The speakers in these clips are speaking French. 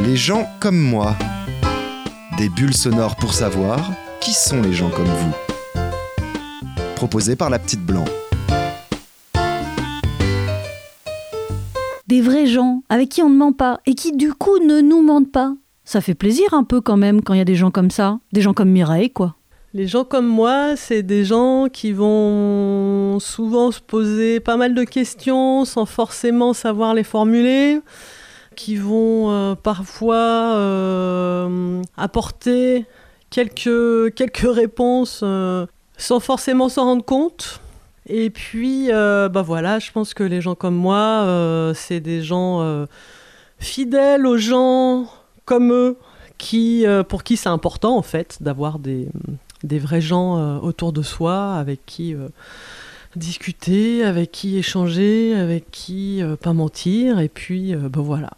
Les gens comme moi. Des bulles sonores pour savoir qui sont les gens comme vous. Proposé par la petite blanc. Des vrais gens avec qui on ne ment pas et qui du coup ne nous mentent pas. Ça fait plaisir un peu quand même quand il y a des gens comme ça, des gens comme Mireille quoi. Les gens comme moi, c'est des gens qui vont souvent se poser pas mal de questions sans forcément savoir les formuler, qui vont euh, parfois euh, apporter quelques, quelques réponses euh, sans forcément s'en rendre compte. Et puis, bah voilà, je pense que les gens comme moi, c'est des gens fidèles aux gens comme eux, qui, pour qui c'est important en fait d'avoir des, des vrais gens autour de soi avec qui discuter, avec qui échanger, avec qui euh, pas mentir. Et puis, ben voilà.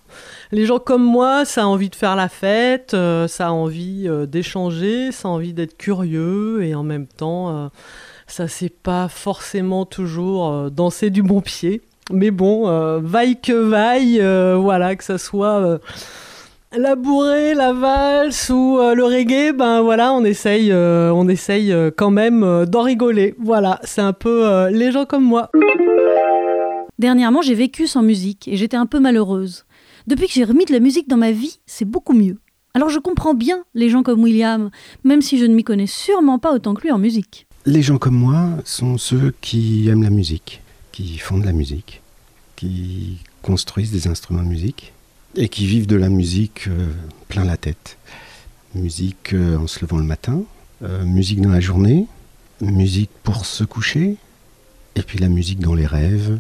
Les gens comme moi, ça a envie de faire la fête, ça a envie d'échanger, ça a envie d'être curieux et en même temps, ça sait pas forcément toujours danser du bon pied. Mais bon, vaille que vaille, voilà, que ça soit la bourrée, la valse ou euh, le reggae, ben voilà, on essaye, euh, on essaye euh, quand même d'en rigoler. Voilà, c'est un peu les gens comme moi. Dernièrement, j'ai vécu sans musique et j'étais un peu malheureuse. Depuis que j'ai remis de la musique dans ma vie, c'est beaucoup mieux. Alors je comprends bien les gens comme William, même si je ne m'y connais sûrement pas autant que lui en musique. Les gens comme moi sont ceux qui aiment la musique, qui font de la musique, qui construisent des instruments de musique, et qui vivent de la musique euh, plein la tête. Musique euh, en se levant le matin, euh, musique dans la journée, musique pour se coucher, et puis la musique dans les rêves,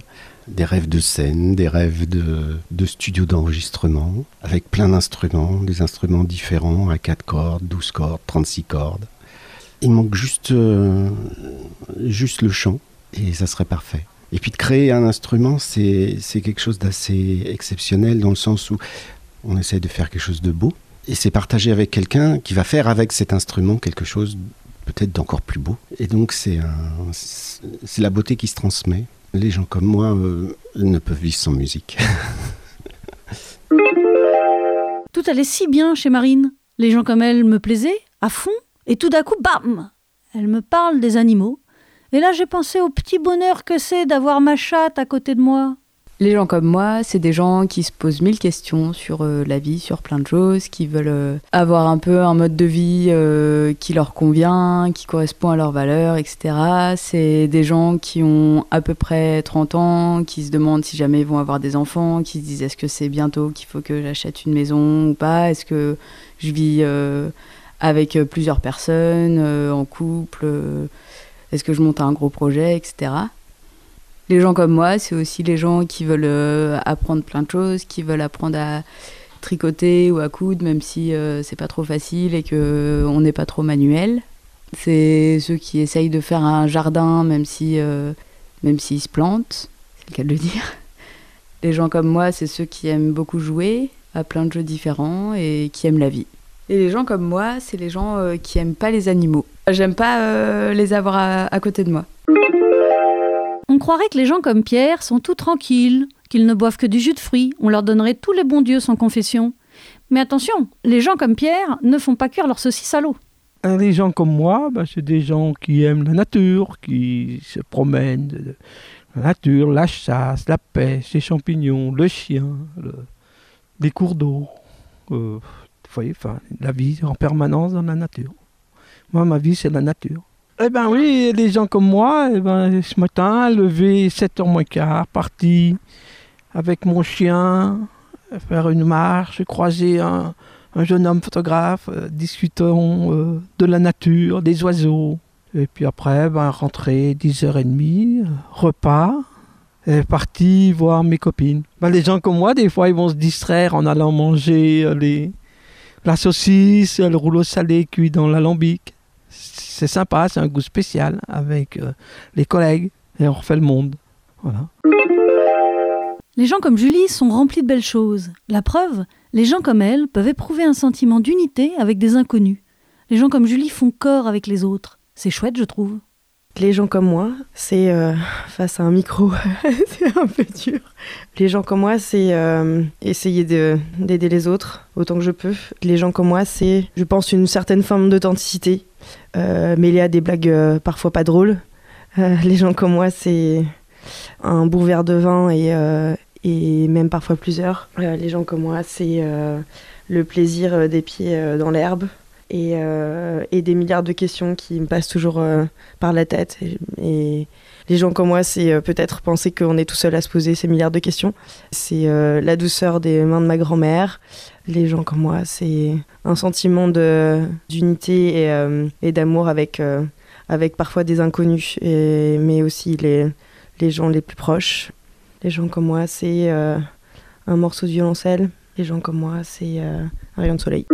des rêves de scène, des rêves de, studio d'enregistrement, avec plein d'instruments, des instruments différents à 4 cordes, 12 cordes, 36 cordes. Il manque juste, juste le chant, et ça serait parfait. Et puis de créer un instrument, c'est quelque chose d'assez exceptionnel dans le sens où on essaie de faire quelque chose de beau. Et c'est partager avec quelqu'un qui va faire avec cet instrument quelque chose peut-être d'encore plus beau. Et donc c'est la beauté qui se transmet. Les gens comme moi euh, ne peuvent vivre sans musique. tout allait si bien chez Marine. Les gens comme elle me plaisaient à fond. Et tout d'un coup, bam Elle me parle des animaux. Et là, j'ai pensé au petit bonheur que c'est d'avoir ma chatte à côté de moi. Les gens comme moi, c'est des gens qui se posent mille questions sur euh, la vie, sur plein de choses, qui veulent euh, avoir un peu un mode de vie euh, qui leur convient, qui correspond à leurs valeurs, etc. C'est des gens qui ont à peu près 30 ans, qui se demandent si jamais ils vont avoir des enfants, qui se disent est-ce que c'est bientôt qu'il faut que j'achète une maison ou pas, est-ce que je vis avec plusieurs personnes, en couple est-ce que je monte un gros projet, etc. Les gens comme moi, c'est aussi les gens qui veulent euh, apprendre plein de choses, qui veulent apprendre à tricoter ou à coudre, même si euh, c'est pas trop facile et que euh, on n'est pas trop manuel. C'est ceux qui essayent de faire un jardin, même si même s'ils se plantent, c'est le cas de le dire. Les gens comme moi, c'est ceux qui aiment beaucoup jouer à plein de jeux différents et qui aiment la vie. Et les gens comme moi, c'est les gens euh, qui aiment pas les animaux. J'aime pas euh, les avoir à, côté de moi. On croirait que les gens comme Pierre sont tout tranquilles, qu'ils ne boivent que du jus de fruits, on leur donnerait tous les bons dieux sans confession. Mais attention, les gens comme Pierre ne font pas cuire leur saucisse à l'eau. Les gens comme moi, bah, c'est des gens qui aiment la nature, qui se promènent, la nature, la chasse, la pêche, les champignons, le chien, les cours d'eau. Euh, voyez, enfin, la vie en permanence dans la nature. Moi, ma vie, c'est la nature. Eh bien oui, les gens comme moi, eh ben, ce matin, levé 7h moins quart, parti avec mon chien, faire une marche, croiser un, un jeune homme photographe, euh, euh, de la nature, des oiseaux. Et puis après, ben, rentrer 10h30, repas, et parti voir mes copines. Ben, les gens comme moi, des fois, ils vont se distraire en allant manger les, la saucisse, le rouleau salé cuit dans l'alambic. C'est sympa, c'est un goût spécial avec euh, les collègues et on refait le monde. Voilà. Les gens comme Julie sont remplis de belles choses. La preuve, les gens comme elle peuvent éprouver un sentiment d'unité avec des inconnus. Les gens comme Julie font corps avec les autres. C'est chouette, je trouve. Les gens comme moi, c'est euh, face à un micro, c'est un peu dur. Les gens comme moi, c'est euh, essayer d'aider les autres autant que je peux. Les gens comme moi, c'est, je pense, une certaine forme d'authenticité, euh, mêlée à des blagues parfois pas drôles. les gens comme moi, c'est un bon verre de vin et, et même parfois plusieurs. les gens comme moi, c'est le plaisir des pieds dans l'herbe et, euh, et, des milliards de questions qui me passent toujours euh, par la tête. Et, les gens comme moi, c'est euh, peut-être penser qu'on est tout seul à se poser ces milliards de questions. C'est la douceur des mains de ma grand-mère. Les gens comme moi, c'est un sentiment d'unité et, et d'amour avec, avec parfois des inconnus, mais aussi les, les gens les plus proches. Les gens comme moi, c'est un morceau de violoncelle. Les gens comme moi, c'est un rayon de soleil.